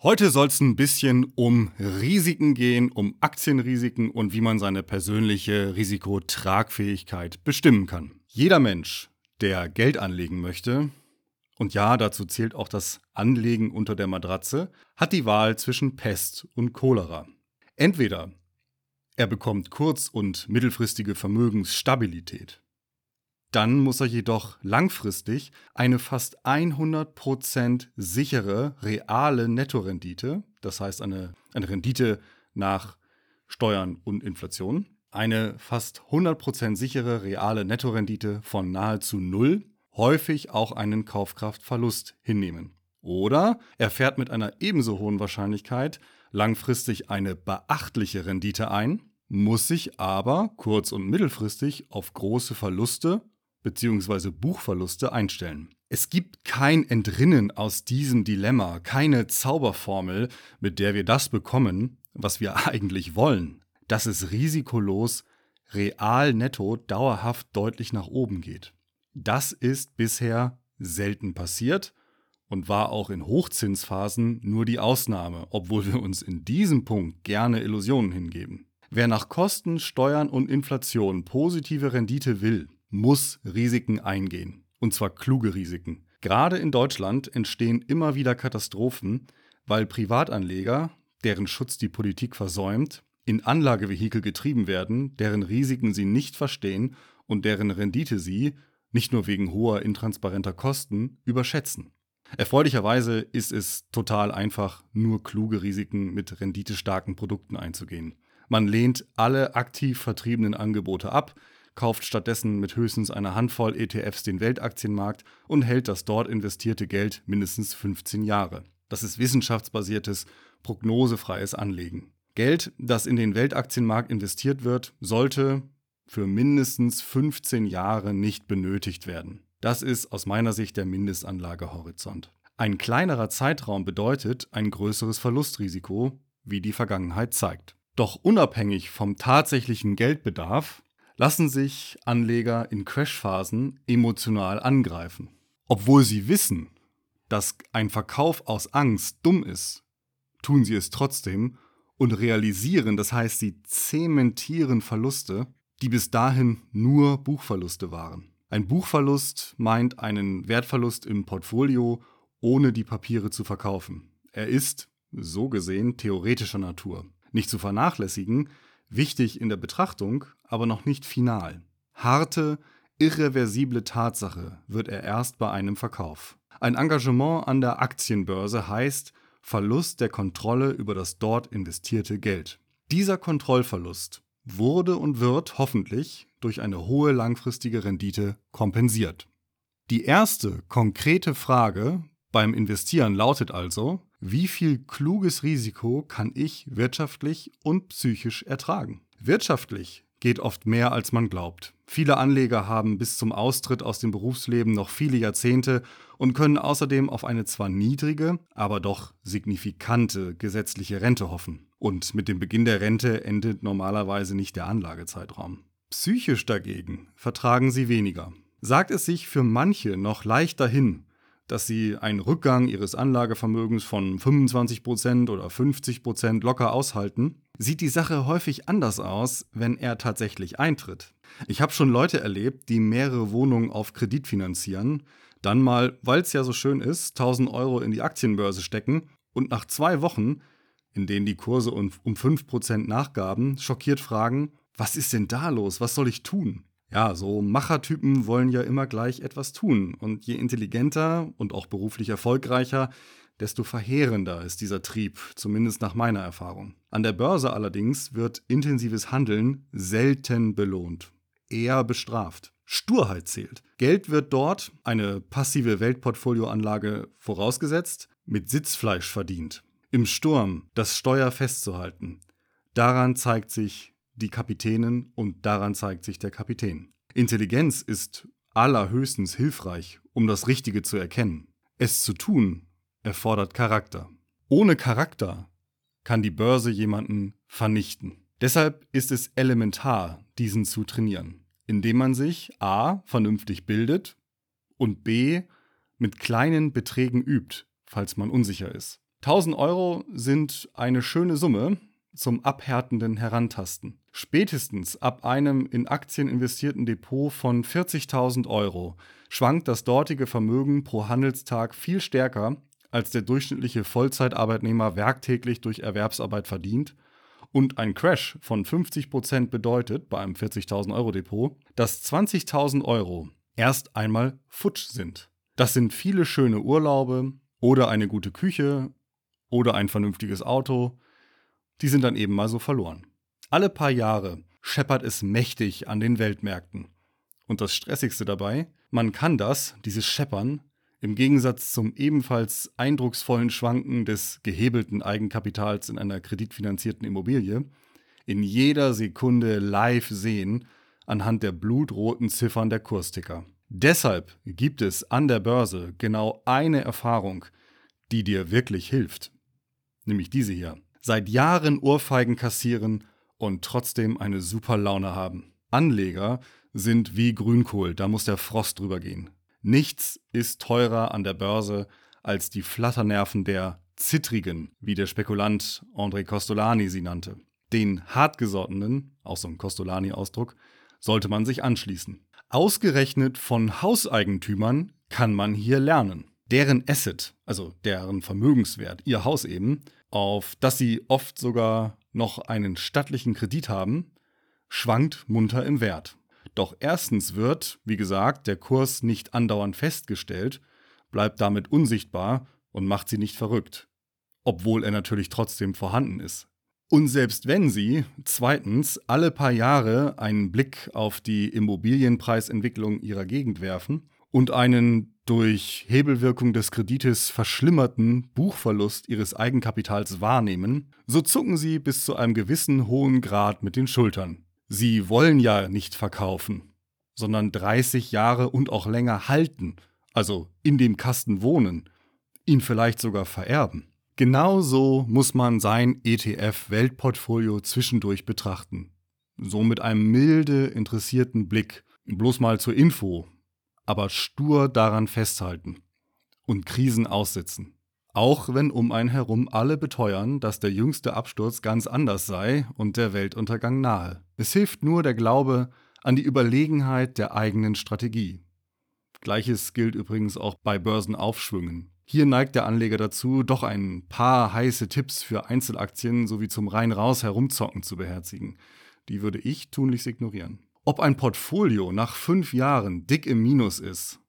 Heute soll es ein bisschen um Risiken gehen, um Aktienrisiken und wie man seine persönliche Risikotragfähigkeit bestimmen kann. Jeder Mensch, der Geld anlegen möchte, und ja, dazu zählt auch das Anlegen unter der Matratze, hat die Wahl zwischen Pest und Cholera. Entweder er bekommt kurz- und mittelfristige Vermögensstabilität dann muss er jedoch langfristig eine fast 100% sichere reale Nettorendite, das heißt eine, eine Rendite nach Steuern und Inflation, eine fast 100% sichere reale Nettorendite von nahezu null, häufig auch einen Kaufkraftverlust hinnehmen. Oder er fährt mit einer ebenso hohen Wahrscheinlichkeit langfristig eine beachtliche Rendite ein, muss sich aber kurz- und mittelfristig auf große Verluste bzw. Buchverluste einstellen. Es gibt kein Entrinnen aus diesem Dilemma, keine Zauberformel, mit der wir das bekommen, was wir eigentlich wollen, dass es risikolos real netto dauerhaft deutlich nach oben geht. Das ist bisher selten passiert und war auch in Hochzinsphasen nur die Ausnahme, obwohl wir uns in diesem Punkt gerne Illusionen hingeben. Wer nach Kosten, Steuern und Inflation positive Rendite will, muss Risiken eingehen. Und zwar kluge Risiken. Gerade in Deutschland entstehen immer wieder Katastrophen, weil Privatanleger, deren Schutz die Politik versäumt, in Anlagevehikel getrieben werden, deren Risiken sie nicht verstehen und deren Rendite sie, nicht nur wegen hoher intransparenter Kosten, überschätzen. Erfreulicherweise ist es total einfach, nur kluge Risiken mit renditestarken Produkten einzugehen. Man lehnt alle aktiv vertriebenen Angebote ab, kauft stattdessen mit höchstens einer Handvoll ETFs den Weltaktienmarkt und hält das dort investierte Geld mindestens 15 Jahre. Das ist wissenschaftsbasiertes, prognosefreies Anlegen. Geld, das in den Weltaktienmarkt investiert wird, sollte für mindestens 15 Jahre nicht benötigt werden. Das ist aus meiner Sicht der Mindestanlagehorizont. Ein kleinerer Zeitraum bedeutet ein größeres Verlustrisiko, wie die Vergangenheit zeigt. Doch unabhängig vom tatsächlichen Geldbedarf lassen sich Anleger in Crashphasen emotional angreifen. Obwohl sie wissen, dass ein Verkauf aus Angst dumm ist, tun sie es trotzdem und realisieren, das heißt, sie zementieren Verluste, die bis dahin nur Buchverluste waren. Ein Buchverlust meint einen Wertverlust im Portfolio, ohne die Papiere zu verkaufen. Er ist, so gesehen, theoretischer Natur. Nicht zu vernachlässigen, wichtig in der Betrachtung, aber noch nicht final. Harte, irreversible Tatsache wird er erst bei einem Verkauf. Ein Engagement an der Aktienbörse heißt Verlust der Kontrolle über das dort investierte Geld. Dieser Kontrollverlust wurde und wird hoffentlich durch eine hohe langfristige Rendite kompensiert. Die erste konkrete Frage beim Investieren lautet also, wie viel kluges Risiko kann ich wirtschaftlich und psychisch ertragen? Wirtschaftlich geht oft mehr, als man glaubt. Viele Anleger haben bis zum Austritt aus dem Berufsleben noch viele Jahrzehnte und können außerdem auf eine zwar niedrige, aber doch signifikante gesetzliche Rente hoffen. Und mit dem Beginn der Rente endet normalerweise nicht der Anlagezeitraum. Psychisch dagegen vertragen sie weniger. Sagt es sich für manche noch leichter hin, dass sie einen Rückgang ihres Anlagevermögens von 25% oder 50% locker aushalten, sieht die Sache häufig anders aus, wenn er tatsächlich eintritt. Ich habe schon Leute erlebt, die mehrere Wohnungen auf Kredit finanzieren, dann mal, weil es ja so schön ist, 1000 Euro in die Aktienbörse stecken und nach zwei Wochen, in denen die Kurse um 5% nachgaben, schockiert fragen, was ist denn da los, was soll ich tun? Ja, so Machertypen wollen ja immer gleich etwas tun. Und je intelligenter und auch beruflich erfolgreicher, desto verheerender ist dieser Trieb, zumindest nach meiner Erfahrung. An der Börse allerdings wird intensives Handeln selten belohnt, eher bestraft. Sturheit zählt. Geld wird dort, eine passive Weltportfolioanlage vorausgesetzt, mit Sitzfleisch verdient. Im Sturm das Steuer festzuhalten. Daran zeigt sich die Kapitänin und daran zeigt sich der Kapitän. Intelligenz ist allerhöchstens hilfreich, um das Richtige zu erkennen. Es zu tun erfordert Charakter. Ohne Charakter kann die Börse jemanden vernichten. Deshalb ist es elementar, diesen zu trainieren, indem man sich a. vernünftig bildet und b. mit kleinen Beträgen übt, falls man unsicher ist. 1000 Euro sind eine schöne Summe zum abhärtenden Herantasten. Spätestens ab einem in Aktien investierten Depot von 40.000 Euro schwankt das dortige Vermögen pro Handelstag viel stärker, als der durchschnittliche Vollzeitarbeitnehmer werktäglich durch Erwerbsarbeit verdient. Und ein Crash von 50% bedeutet bei einem 40.000 Euro Depot, dass 20.000 Euro erst einmal futsch sind. Das sind viele schöne Urlaube oder eine gute Küche oder ein vernünftiges Auto. Die sind dann eben mal so verloren. Alle paar Jahre scheppert es mächtig an den Weltmärkten. Und das Stressigste dabei, man kann das, dieses Scheppern, im Gegensatz zum ebenfalls eindrucksvollen Schwanken des gehebelten Eigenkapitals in einer kreditfinanzierten Immobilie, in jeder Sekunde live sehen anhand der blutroten Ziffern der Kursticker. Deshalb gibt es an der Börse genau eine Erfahrung, die dir wirklich hilft. Nämlich diese hier. Seit Jahren Ohrfeigen kassieren und trotzdem eine super Laune haben. Anleger sind wie Grünkohl, da muss der Frost drüber gehen. Nichts ist teurer an der Börse als die Flatternerven der Zittrigen, wie der Spekulant André Costolani sie nannte. Den hartgesottenen, auch so ein Costolani-Ausdruck, sollte man sich anschließen. Ausgerechnet von Hauseigentümern kann man hier lernen. Deren Asset, also deren Vermögenswert, ihr Haus eben, auf das sie oft sogar noch einen stattlichen Kredit haben, schwankt munter im Wert. Doch erstens wird, wie gesagt, der Kurs nicht andauernd festgestellt, bleibt damit unsichtbar und macht sie nicht verrückt, obwohl er natürlich trotzdem vorhanden ist. Und selbst wenn Sie zweitens alle paar Jahre einen Blick auf die Immobilienpreisentwicklung Ihrer Gegend werfen und einen durch Hebelwirkung des Kredites verschlimmerten Buchverlust ihres Eigenkapitals wahrnehmen, so zucken sie bis zu einem gewissen hohen Grad mit den Schultern. Sie wollen ja nicht verkaufen, sondern 30 Jahre und auch länger halten, also in dem Kasten wohnen, ihn vielleicht sogar vererben. Genauso muss man sein ETF-Weltportfolio zwischendurch betrachten. So mit einem milde interessierten Blick. Bloß mal zur Info, aber stur daran festhalten und Krisen aussitzen. Auch wenn um einen herum alle beteuern, dass der jüngste Absturz ganz anders sei und der Weltuntergang nahe. Es hilft nur der Glaube an die Überlegenheit der eigenen Strategie. Gleiches gilt übrigens auch bei Börsenaufschwüngen. Hier neigt der Anleger dazu, doch ein paar heiße Tipps für Einzelaktien sowie zum rein raus herumzocken zu beherzigen. Die würde ich tunlichst ignorieren. Ob ein Portfolio nach fünf Jahren dick im Minus ist,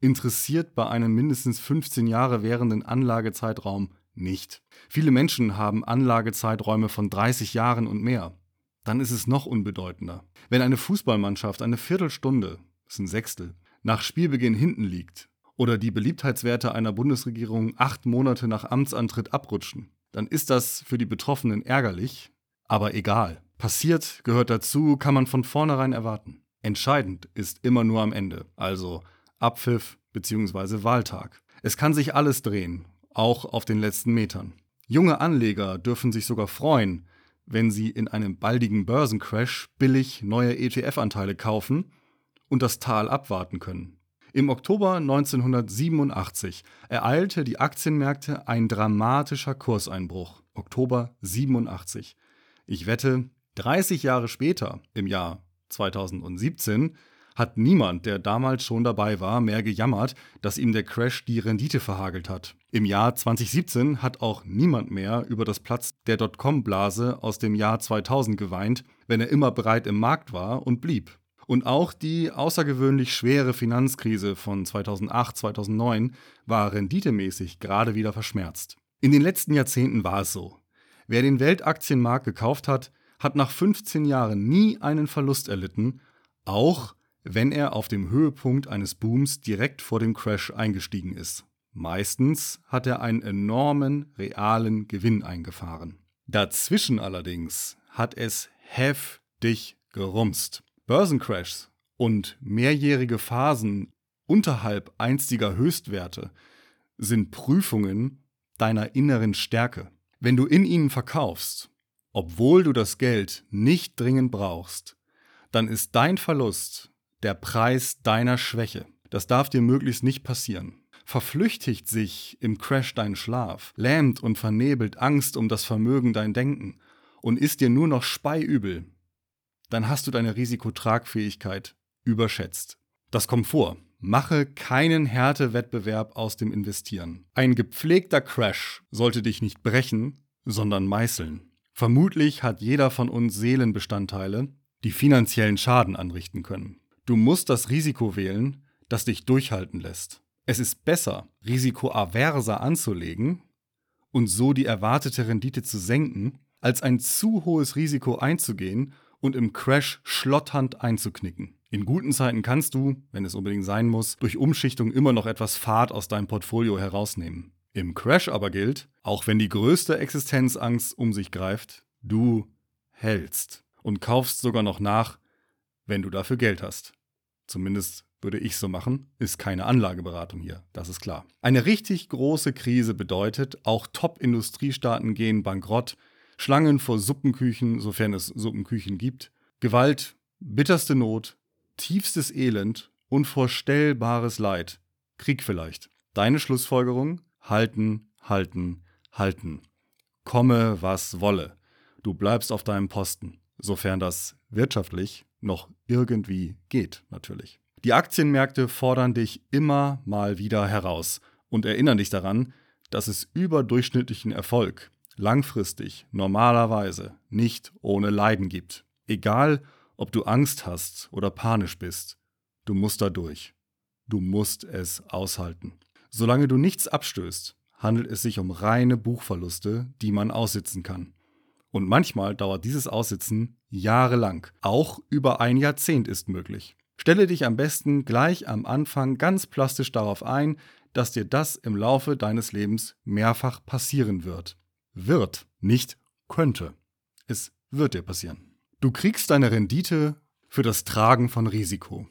interessiert bei einem mindestens 15 Jahre währenden Anlagezeitraum nicht. Viele Menschen haben Anlagezeiträume von 30 Jahren und mehr. Dann ist es noch unbedeutender. Wenn eine Fußballmannschaft eine Viertelstunde, das ist ein Sechstel, nach Spielbeginn hinten liegt oder die Beliebtheitswerte einer Bundesregierung acht Monate nach Amtsantritt abrutschen, dann ist das für die Betroffenen ärgerlich, aber egal. Passiert, gehört dazu, kann man von vornherein erwarten. Entscheidend ist immer nur am Ende, also Abpfiff bzw. Wahltag. Es kann sich alles drehen, auch auf den letzten Metern. Junge Anleger dürfen sich sogar freuen, wenn sie in einem baldigen Börsencrash billig neue ETF-Anteile kaufen und das Tal abwarten können. Im Oktober 1987 ereilte die Aktienmärkte ein dramatischer Kurseinbruch. Oktober 87. Ich wette, 30 Jahre später, im Jahr 2017, hat niemand, der damals schon dabei war, mehr gejammert, dass ihm der Crash die Rendite verhagelt hat. Im Jahr 2017 hat auch niemand mehr über das Platz der Dotcom-Blase aus dem Jahr 2000 geweint, wenn er immer bereit im Markt war und blieb. Und auch die außergewöhnlich schwere Finanzkrise von 2008, 2009 war renditemäßig gerade wieder verschmerzt. In den letzten Jahrzehnten war es so. Wer den Weltaktienmarkt gekauft hat, hat nach 15 Jahren nie einen Verlust erlitten, auch wenn er auf dem Höhepunkt eines Booms direkt vor dem Crash eingestiegen ist. Meistens hat er einen enormen realen Gewinn eingefahren. Dazwischen allerdings hat es heftig gerumst. Börsencrashs und mehrjährige Phasen unterhalb einstiger Höchstwerte sind Prüfungen deiner inneren Stärke. Wenn du in ihnen verkaufst obwohl du das Geld nicht dringend brauchst, dann ist dein Verlust der Preis deiner Schwäche. Das darf dir möglichst nicht passieren. Verflüchtigt sich im Crash dein Schlaf, lähmt und vernebelt Angst um das Vermögen dein Denken und ist dir nur noch speiübel, dann hast du deine Risikotragfähigkeit überschätzt. Das kommt vor. Mache keinen Härtewettbewerb aus dem Investieren. Ein gepflegter Crash sollte dich nicht brechen, sondern meißeln. Vermutlich hat jeder von uns Seelenbestandteile, die finanziellen Schaden anrichten können. Du musst das Risiko wählen, das dich durchhalten lässt. Es ist besser, risikoaverser anzulegen und so die erwartete Rendite zu senken, als ein zu hohes Risiko einzugehen und im Crash schlotternd einzuknicken. In guten Zeiten kannst du, wenn es unbedingt sein muss, durch Umschichtung immer noch etwas Fahrt aus deinem Portfolio herausnehmen. Im Crash aber gilt, auch wenn die größte Existenzangst um sich greift, du hältst und kaufst sogar noch nach, wenn du dafür Geld hast. Zumindest würde ich so machen, ist keine Anlageberatung hier, das ist klar. Eine richtig große Krise bedeutet, auch Top-Industriestaaten gehen bankrott, Schlangen vor Suppenküchen, sofern es Suppenküchen gibt, Gewalt, bitterste Not, tiefstes Elend, unvorstellbares Leid, Krieg vielleicht. Deine Schlussfolgerung? Halten, halten, halten. Komme, was wolle. Du bleibst auf deinem Posten, sofern das wirtschaftlich noch irgendwie geht, natürlich. Die Aktienmärkte fordern dich immer mal wieder heraus und erinnern dich daran, dass es überdurchschnittlichen Erfolg langfristig normalerweise nicht ohne Leiden gibt. Egal, ob du Angst hast oder panisch bist, du musst da durch. Du musst es aushalten. Solange du nichts abstößt, handelt es sich um reine Buchverluste, die man aussitzen kann. Und manchmal dauert dieses Aussitzen jahrelang. Auch über ein Jahrzehnt ist möglich. Stelle dich am besten gleich am Anfang ganz plastisch darauf ein, dass dir das im Laufe deines Lebens mehrfach passieren wird. Wird, nicht könnte. Es wird dir passieren. Du kriegst deine Rendite für das Tragen von Risiko.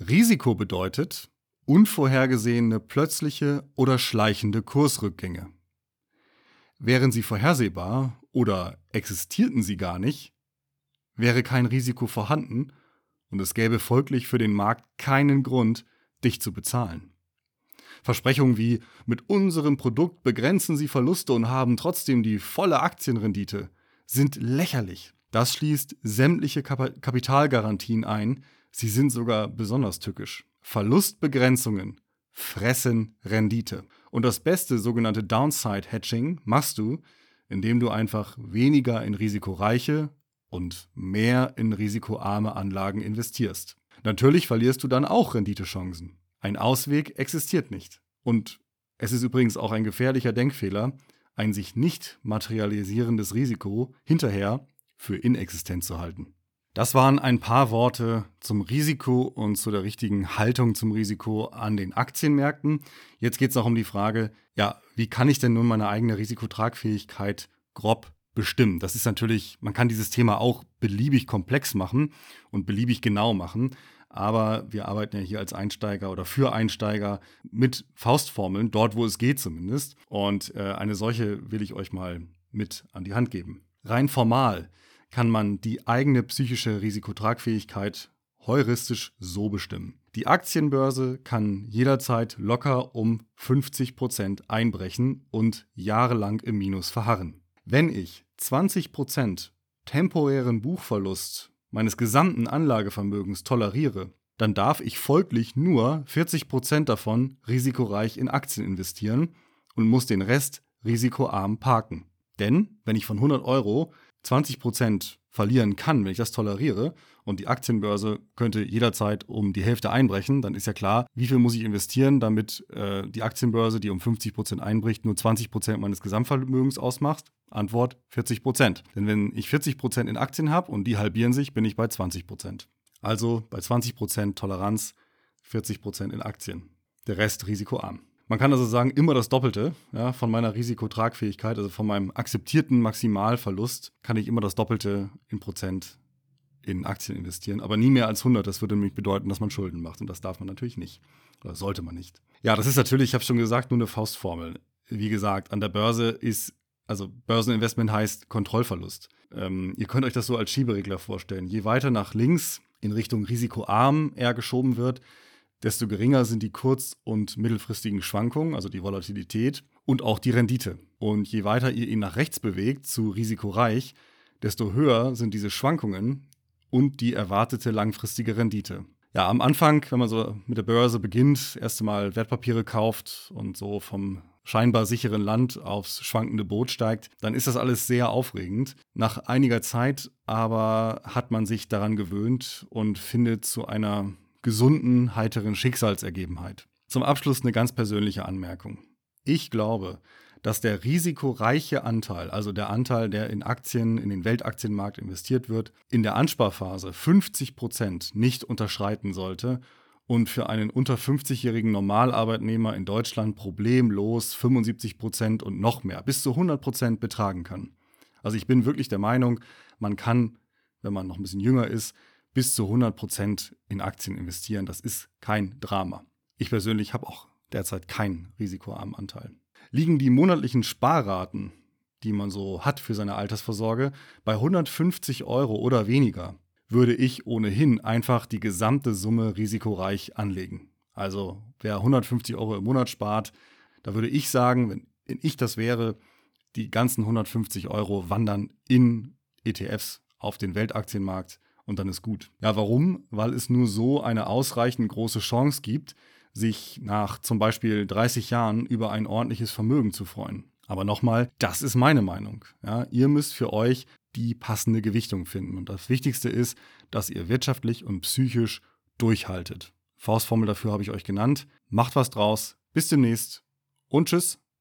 Risiko bedeutet unvorhergesehene plötzliche oder schleichende Kursrückgänge. Wären sie vorhersehbar oder existierten sie gar nicht, wäre kein Risiko vorhanden und es gäbe folglich für den Markt keinen Grund, dich zu bezahlen. Versprechungen wie mit unserem Produkt begrenzen Sie Verluste und haben trotzdem die volle Aktienrendite sind lächerlich. Das schließt sämtliche Kap Kapitalgarantien ein, sie sind sogar besonders tückisch. Verlustbegrenzungen fressen Rendite. Und das beste sogenannte Downside Hedging machst du, indem du einfach weniger in risikoreiche und mehr in risikoarme Anlagen investierst. Natürlich verlierst du dann auch Renditechancen. Ein Ausweg existiert nicht. Und es ist übrigens auch ein gefährlicher Denkfehler, ein sich nicht materialisierendes Risiko hinterher für inexistent zu halten. Das waren ein paar Worte zum Risiko und zu der richtigen Haltung zum Risiko an den Aktienmärkten. Jetzt geht es auch um die Frage, ja, wie kann ich denn nun meine eigene Risikotragfähigkeit grob bestimmen. Das ist natürlich, man kann dieses Thema auch beliebig komplex machen und beliebig genau machen. Aber wir arbeiten ja hier als Einsteiger oder für Einsteiger mit Faustformeln, dort wo es geht zumindest. Und äh, eine solche will ich euch mal mit an die Hand geben. Rein formal kann man die eigene psychische Risikotragfähigkeit heuristisch so bestimmen. Die Aktienbörse kann jederzeit locker um 50 Prozent einbrechen und jahrelang im Minus verharren. Wenn ich 20% temporären Buchverlust meines gesamten Anlagevermögens toleriere, dann darf ich folglich nur 40% davon risikoreich in Aktien investieren und muss den Rest risikoarm parken. Denn wenn ich von 100 Euro 20% verlieren kann, wenn ich das toleriere, und die Aktienbörse könnte jederzeit um die Hälfte einbrechen, dann ist ja klar, wie viel muss ich investieren, damit äh, die Aktienbörse, die um 50% einbricht, nur 20% meines Gesamtvermögens ausmacht. Antwort 40%. Denn wenn ich 40% in Aktien habe und die halbieren sich, bin ich bei 20%. Also bei 20% Toleranz, 40% in Aktien. Der Rest risikoarm. Man kann also sagen, immer das Doppelte ja, von meiner Risikotragfähigkeit, also von meinem akzeptierten Maximalverlust, kann ich immer das Doppelte in Prozent in Aktien investieren, aber nie mehr als 100. Das würde nämlich bedeuten, dass man Schulden macht und das darf man natürlich nicht. Oder sollte man nicht. Ja, das ist natürlich, ich habe schon gesagt, nur eine Faustformel. Wie gesagt, an der Börse ist, also Börseninvestment heißt Kontrollverlust. Ähm, ihr könnt euch das so als Schieberegler vorstellen. Je weiter nach links in Richtung risikoarm er geschoben wird, desto geringer sind die kurz- und mittelfristigen Schwankungen, also die Volatilität und auch die Rendite. Und je weiter ihr ihn nach rechts bewegt, zu risikoreich, desto höher sind diese Schwankungen und die erwartete langfristige Rendite. Ja, am Anfang, wenn man so mit der Börse beginnt, erst einmal Wertpapiere kauft und so vom scheinbar sicheren Land aufs schwankende Boot steigt, dann ist das alles sehr aufregend. Nach einiger Zeit aber hat man sich daran gewöhnt und findet zu einer gesunden, heiteren Schicksalsergebenheit. Zum Abschluss eine ganz persönliche Anmerkung. Ich glaube, dass der risikoreiche Anteil, also der Anteil, der in Aktien, in den Weltaktienmarkt investiert wird, in der Ansparphase 50 Prozent nicht unterschreiten sollte und für einen unter 50-jährigen Normalarbeitnehmer in Deutschland problemlos 75 Prozent und noch mehr, bis zu 100 Prozent betragen kann. Also ich bin wirklich der Meinung, man kann, wenn man noch ein bisschen jünger ist, bis zu 100 Prozent in Aktien investieren. Das ist kein Drama. Ich persönlich habe auch derzeit keinen risikoarmen Anteil. Liegen die monatlichen Sparraten, die man so hat für seine Altersvorsorge, bei 150 Euro oder weniger, würde ich ohnehin einfach die gesamte Summe risikoreich anlegen. Also wer 150 Euro im Monat spart, da würde ich sagen, wenn ich das wäre, die ganzen 150 Euro wandern in ETFs auf den Weltaktienmarkt und dann ist gut. Ja, warum? Weil es nur so eine ausreichend große Chance gibt, sich nach zum Beispiel 30 Jahren über ein ordentliches Vermögen zu freuen. Aber nochmal, das ist meine Meinung. Ja, ihr müsst für euch die passende Gewichtung finden. Und das Wichtigste ist, dass ihr wirtschaftlich und psychisch durchhaltet. Faustformel dafür habe ich euch genannt. Macht was draus. Bis demnächst und tschüss.